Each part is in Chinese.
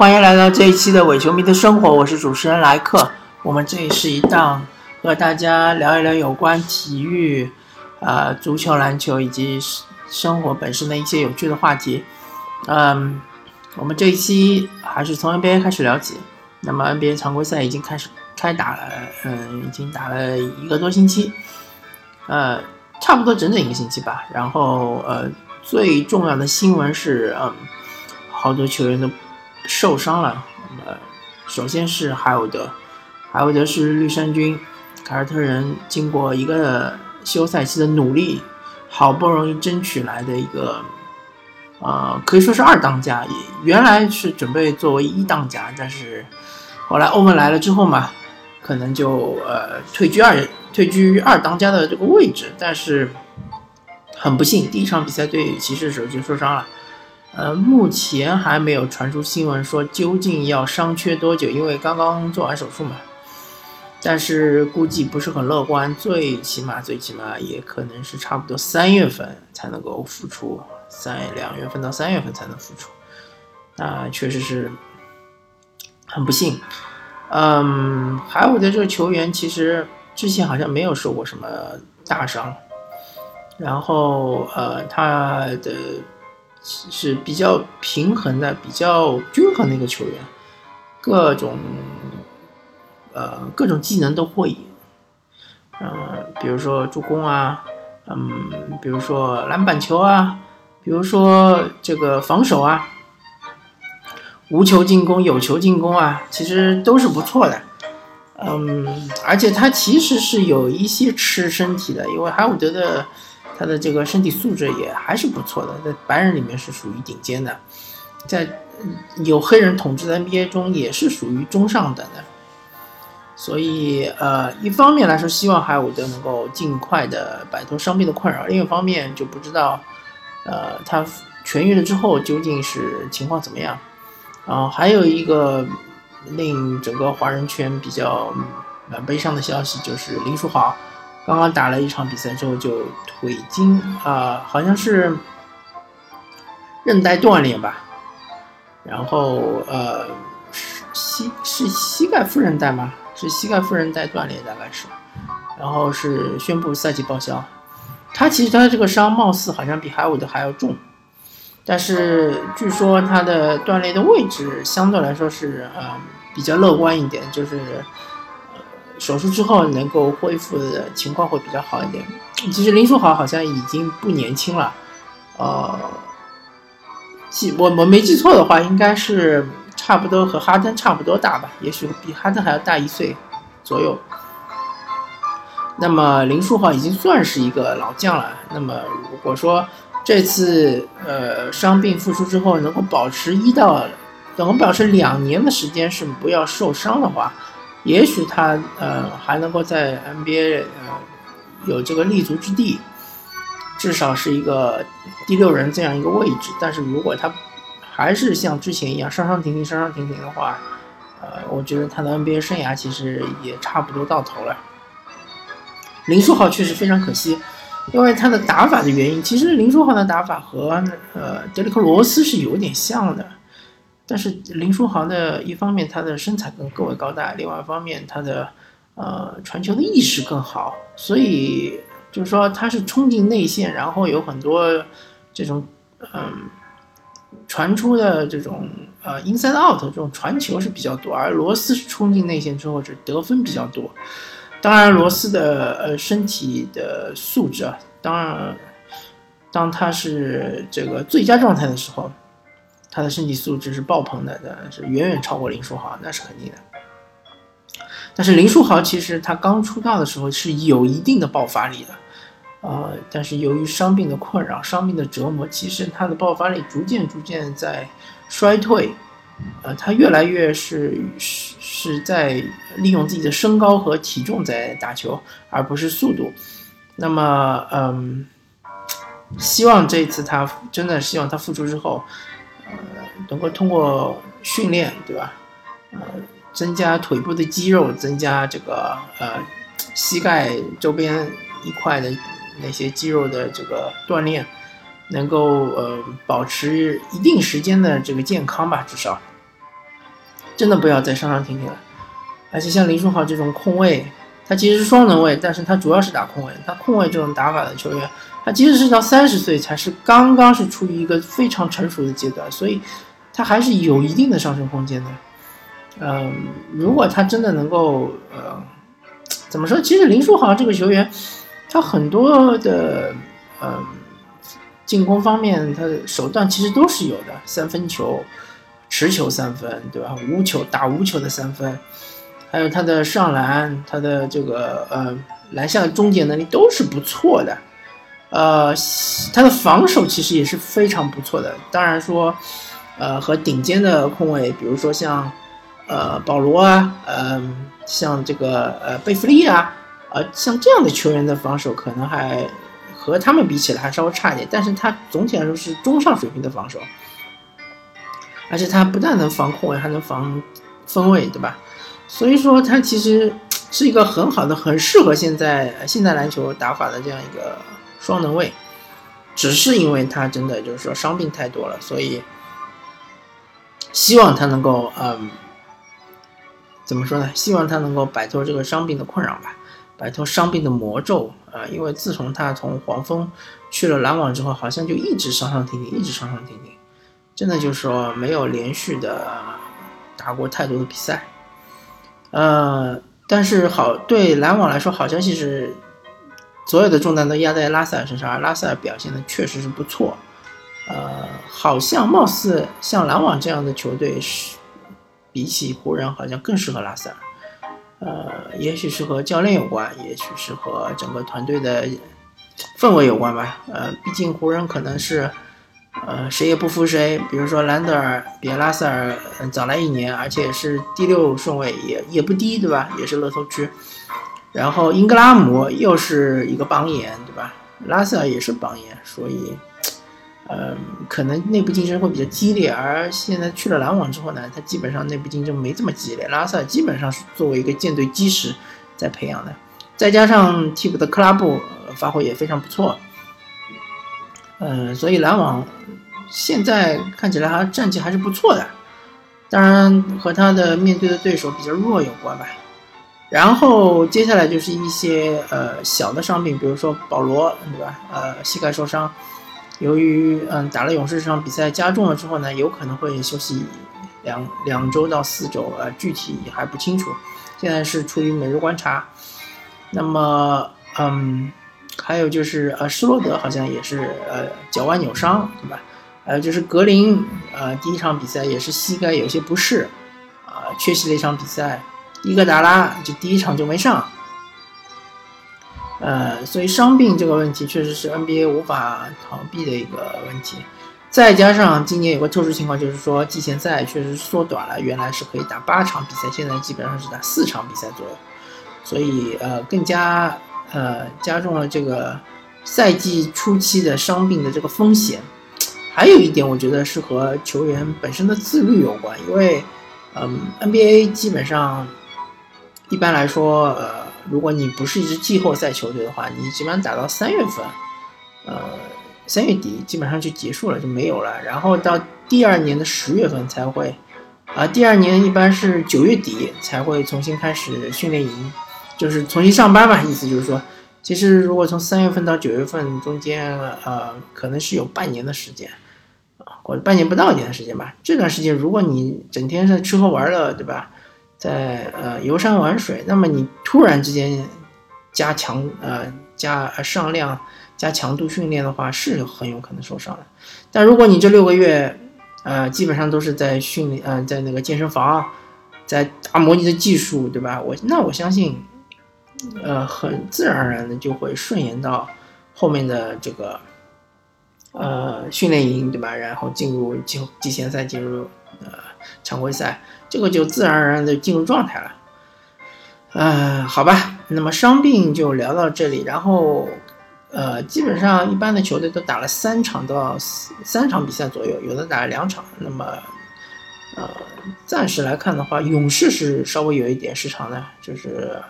欢迎来到这一期的伪球迷的生活，我是主持人莱克。我们这里是一档和大家聊一聊有关体育、呃足球、篮球以及生活本身的一些有趣的话题。嗯，我们这一期还是从 NBA 开始聊起。那么 NBA 常规赛已经开始开打了，嗯，已经打了一个多星期，呃，差不多整整一个星期吧。然后呃，最重要的新闻是，嗯，好多球员都受伤了。那么首先是海伍德，海伍德是绿衫军凯尔特人经过一个休赛期的努力，好不容易争取来的一个。呃，可以说是二当家，原来是准备作为一当家，但是后来欧文来了之后嘛，可能就呃退居二退居二当家的这个位置，但是很不幸，第一场比赛对骑士的时候就受伤了，呃，目前还没有传出新闻说究竟要伤缺多久，因为刚刚做完手术嘛，但是估计不是很乐观，最起码最起码也可能是差不多三月份才能够复出。在两月份到三月份才能复出，那确实是很不幸。嗯，海伍的这个球员其实之前好像没有受过什么大伤，然后呃，他的是比较平衡的、比较均衡的一个球员，各种呃各种技能都会，嗯，比如说助攻啊，嗯，比如说篮板球啊。比如说这个防守啊，无球进攻、有球进攻啊，其实都是不错的。嗯，而且他其实是有一些吃身体的，因为哈伍德的他的这个身体素质也还是不错的，在白人里面是属于顶尖的，在有黑人统治的 NBA 中也是属于中上等的。所以，呃，一方面来说，希望海伍德能够尽快的摆脱伤病的困扰；另一方面，就不知道。呃，他痊愈了之后究竟是情况怎么样？啊，还有一个令整个华人圈比较蛮悲伤的消息，就是林书豪刚刚打了一场比赛之后就腿筋啊，好像是韧带断裂吧，然后呃，膝是膝盖副韧带吗？是膝盖副韧带断裂大概是，然后是宣布赛季报销。他其实他这个伤貌似好像比海伍德还要重，但是据说他的断裂的位置相对来说是呃比较乐观一点，就是手术之后能够恢复的情况会比较好一点。其实林书豪好像已经不年轻了，呃，记我我没记错的话，应该是差不多和哈登差不多大吧，也许比哈登还要大一岁左右。那么林书豪已经算是一个老将了。那么如果说这次呃伤病复出之后能够保持一到能够保持两年的时间是不要受伤的话，也许他呃还能够在 NBA 呃有这个立足之地，至少是一个第六人这样一个位置。但是如果他还是像之前一样伤伤停停伤伤停停的话，呃，我觉得他的 NBA 生涯其实也差不多到头了。林书豪确实非常可惜，因为他的打法的原因。其实林书豪的打法和呃德里克罗斯是有点像的，但是林书豪的一方面他的身材更更为高大，另外一方面他的呃传球的意识更好，所以就是说他是冲进内线，然后有很多这种嗯传出的这种呃 inside out 这种传球是比较多，而罗斯是冲进内线之后是得分比较多。当然，罗斯的呃身体的素质啊，当然，当他是这个最佳状态的时候，他的身体素质是爆棚的，是远远超过林书豪，那是肯定的。但是林书豪其实他刚出道的时候是有一定的爆发力的，呃，但是由于伤病的困扰、伤病的折磨，其实他的爆发力逐渐逐渐在衰退。呃，他越来越是是是在利用自己的身高和体重在打球，而不是速度。那么，嗯，希望这次他真的希望他复出之后，能够通过训练，对吧？呃，增加腿部的肌肉，增加这个呃膝盖周边一块的那些肌肉的这个锻炼，能够呃保持一定时间的这个健康吧，至少。真的不要再上上停停了。而且像林书豪这种控卫，他其实是双能卫，但是他主要是打控卫。他控卫这种打法的球员，他即使是到三十岁才是刚刚是处于一个非常成熟的阶段，所以他还是有一定的上升空间的。嗯，如果他真的能够，呃，怎么说？其实林书豪这个球员，他很多的，嗯。进攻方面，他的手段其实都是有的，三分球、持球三分，对吧？无球打无球的三分，还有他的上篮，他的这个呃篮下的终结能力都是不错的。呃，他的防守其实也是非常不错的。当然说，呃，和顶尖的控卫，比如说像呃保罗啊，嗯，像这个呃贝弗利啊，呃，像这样的球员的防守可能还。和他们比起来还稍微差一点，但是他总体来说是中上水平的防守，而且他不但能防控卫，还能防分位，对吧？所以说他其实是一个很好的、很适合现在现代篮球打法的这样一个双能卫，只是因为他真的就是说伤病太多了，所以希望他能够嗯，怎么说呢？希望他能够摆脱这个伤病的困扰吧。摆脱伤病的魔咒啊！因为自从他从黄蜂去了篮网之后，好像就一直上上停停，一直上上停停，真的就是说没有连续的打过太多的比赛。呃，但是好对篮网来说，好消息是所有的重担都压在拉塞尔身上，而拉塞尔表现的确实是不错。呃，好像貌似像篮网这样的球队是比起湖人，好像更适合拉塞尔。呃，也许是和教练有关，也许是和整个团队的氛围有关吧。呃，毕竟湖人可能是，呃，谁也不服谁。比如说兰德尔比拉塞尔早来一年，而且是第六顺位，也也不低，对吧？也是乐透区。然后英格拉姆又是一个榜眼，对吧？拉塞尔也是榜眼，所以。嗯，可能内部竞争会比较激烈，而现在去了篮网之后呢，他基本上内部竞争没这么激烈。拉塞尔基本上是作为一个舰队基石在培养的，再加上替补的克拉布发挥也非常不错。嗯，所以篮网现在看起来还战绩还是不错的，当然和他的面对的对手比较弱有关吧。然后接下来就是一些呃小的伤病，比如说保罗，对吧？呃，膝盖受伤。由于嗯打了勇士这场比赛加重了之后呢，有可能会休息两两周到四周，呃，具体还不清楚，现在是处于每日观察。那么嗯，还有就是呃施罗德好像也是呃脚腕扭伤，对吧？还有就是格林，呃第一场比赛也是膝盖有些不适，啊缺席了一场比赛。伊戈达拉就第一场就没上。呃，所以伤病这个问题确实是 NBA 无法逃避的一个问题，再加上今年有个特殊情况，就是说季前赛确实缩短了，原来是可以打八场比赛，现在基本上是打四场比赛左右，所以呃更加呃加重了这个赛季初期的伤病的这个风险。还有一点，我觉得是和球员本身的自律有关，因为嗯 NBA 基本上一般来说呃。如果你不是一支季后赛球队的话，你基本上打到三月份，呃，三月底基本上就结束了，就没有了。然后到第二年的十月份才会，啊，第二年一般是九月底才会重新开始训练营，就是重新上班嘛。意思就是说，其实如果从三月份到九月份中间，呃，可能是有半年的时间，啊，或者半年不到一点的时间吧。这段时间如果你整天在吃喝玩乐，对吧？在呃游山玩水，那么你突然之间加强呃加上量加强度训练的话，是很有可能受伤的。但如果你这六个月呃基本上都是在训练呃在那个健身房在打模拟的技术，对吧？我那我相信呃很自然而然的就会顺延到后面的这个呃训练营，对吧？然后进入季季前赛，进入呃常规赛。这个就自然而然的进入状态了，呃，好吧，那么伤病就聊到这里，然后，呃，基本上一般的球队都打了三场到三场比赛左右，有的打了两场，那么，呃，暂时来看的话，勇士是稍微有一点失常的，就是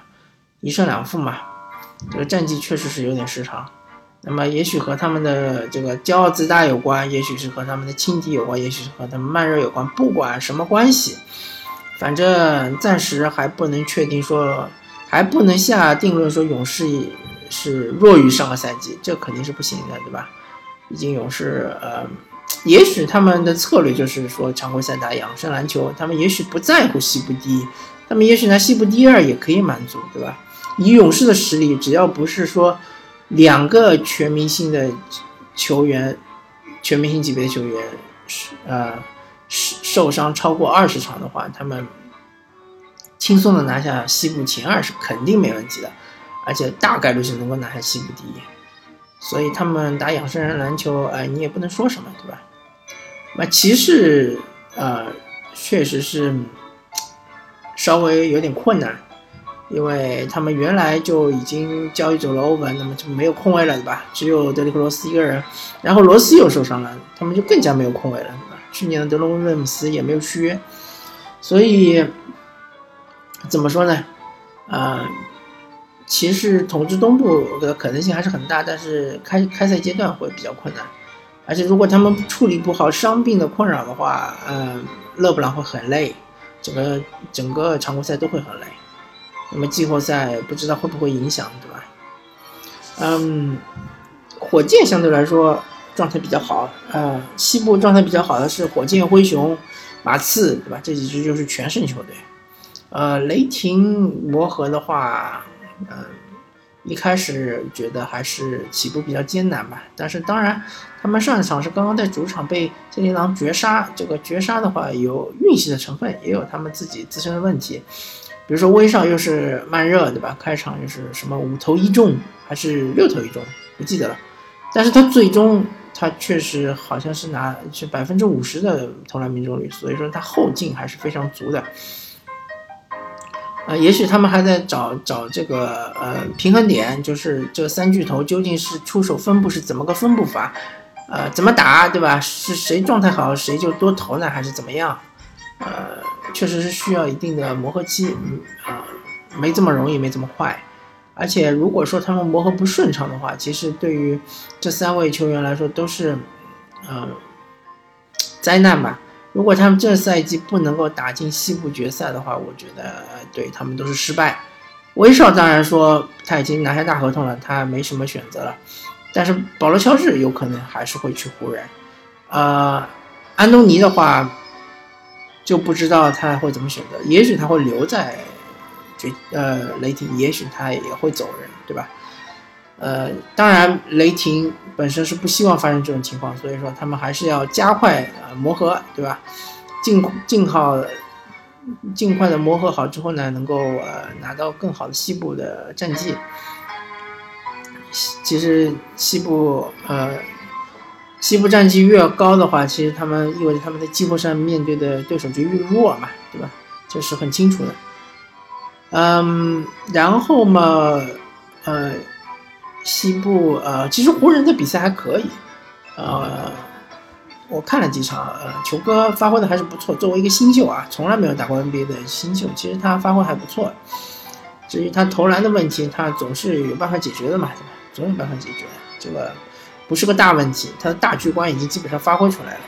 一胜两负嘛，这个战绩确实是有点失常。那么也许和他们的这个骄傲自大有关，也许是和他们的轻敌有关，也许是和他们慢热有关。不管什么关系，反正暂时还不能确定说，还不能下定论说勇士是弱于上个赛季，这肯定是不行的，对吧？毕竟勇士，呃，也许他们的策略就是说常规赛打养生篮球，他们也许不在乎西部第一，他们也许拿西部第二也可以满足，对吧？以勇士的实力，只要不是说两个全明星的球员，全明星级别的球员呃受伤超过二十场的话，他们轻松的拿下西部前二是肯定没问题的，而且大概率是能够拿下西部第一。所以他们打养生人篮球，哎，你也不能说什么，对吧？那骑士，呃，确实是稍微有点困难，因为他们原来就已经交易走了欧文，那么就没有空位了，对吧？只有德里克罗斯一个人，然后罗斯又受伤了，他们就更加没有空位了，对吧？去年的德隆威姆斯也没有续约，所以怎么说呢？啊。骑士统治东部的可能性还是很大，但是开开赛阶段会比较困难，而且如果他们处理不好伤病的困扰的话，嗯，勒布朗会很累，整个整个常规赛都会很累，那么季后赛不知道会不会影响，对吧？嗯，火箭相对来说状态比较好，呃，西部状态比较好的是火箭、灰熊、马刺，对吧？这几支就是全胜球队，呃，雷霆磨合的话。嗯，一开始觉得还是起步比较艰难吧，但是当然，他们上一场是刚刚在主场被森林狼绝杀，这个绝杀的话有运气的成分，也有他们自己自身的问题，比如说威少又是慢热，对吧？开场又是什么五投一中还是六投一中，不记得了，但是他最终他确实好像是拿是百分之五十的投篮命中率，所以说他后劲还是非常足的。呃，也许他们还在找找这个呃平衡点，就是这三巨头究竟是出手分布是怎么个分布法，呃，怎么打，对吧？是谁状态好谁就多投呢，还是怎么样？呃，确实是需要一定的磨合期，嗯啊，没这么容易，没这么快。而且如果说他们磨合不顺畅的话，其实对于这三位球员来说都是，呃，灾难吧。如果他们这赛季不能够打进西部决赛的话，我觉得对他们都是失败。威少当然说他已经拿下大合同了，他没什么选择了。但是保罗乔治有可能还是会去湖人。呃，安东尼的话就不知道他会怎么选择，也许他会留在决呃雷霆，也许他也会走人，对吧？呃，当然，雷霆本身是不希望发生这种情况，所以说他们还是要加快呃磨合，对吧？尽尽好，尽快的磨合好之后呢，能够呃拿到更好的西部的战绩。其实西部呃西部战绩越高的话，其实他们意味着他们在季后赛面对的对手就越弱嘛，对吧？这是很清楚的。嗯，然后嘛，呃。西部呃，其实湖人的比赛还可以，呃，我看了几场，呃，球哥发挥的还是不错。作为一个新秀啊，从来没有打过 NBA 的新秀，其实他发挥还不错。至于他投篮的问题，他总是有办法解决的嘛，对吧？总有办法解决，这个不是个大问题。他的大局观已经基本上发挥出来了。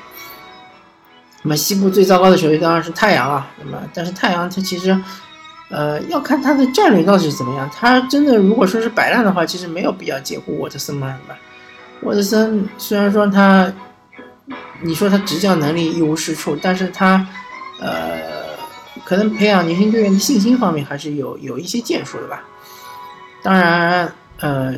那么西部最糟糕的球队当然是太阳啊，那么但是太阳他其实。呃，要看他的战略到底是怎么样。他真的如果说是摆烂的话，其实没有必要解雇沃特森嘛，对吧？沃特森虽然说他，你说他执教能力一无是处，但是他，呃，可能培养年轻队员的信心方面还是有有一些建树的吧。当然，呃，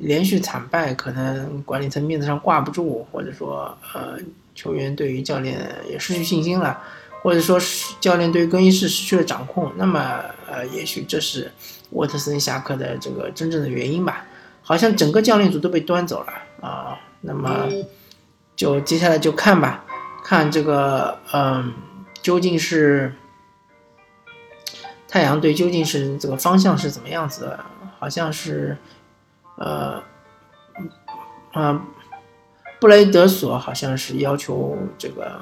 连续惨败可能管理层面子上挂不住，或者说，呃，球员对于教练也失去信心了。或者说是教练对更衣室失去了掌控，那么呃，也许这是沃特森下课的这个真正的原因吧。好像整个教练组都被端走了啊，那么就接下来就看吧，看这个嗯，究竟是太阳队究竟是这个方向是怎么样子的？好像是呃嗯，布雷德索好像是要求这个。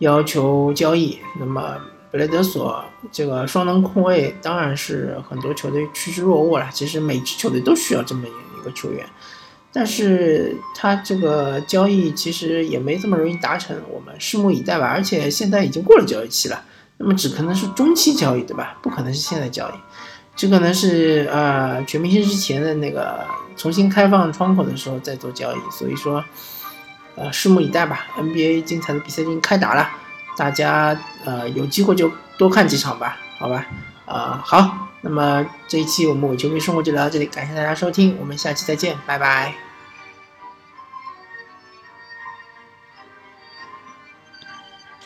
要求交易，那么布雷德索这个双能控卫当然是很多球队趋之若鹜了。其实每支球队都需要这么一个球员，但是他这个交易其实也没这么容易达成，我们拭目以待吧。而且现在已经过了交易期了，那么只可能是中期交易，对吧？不可能是现在交易，这可能是呃全明星之前的那个重新开放窗口的时候再做交易。所以说，呃，拭目以待吧。NBA 精彩的比赛已经开打了，大家呃有机会就多看几场吧，好吧？啊，好，那么这一期我们伪球迷生活就聊到这里，感谢大家收听，我们下期再见，拜拜。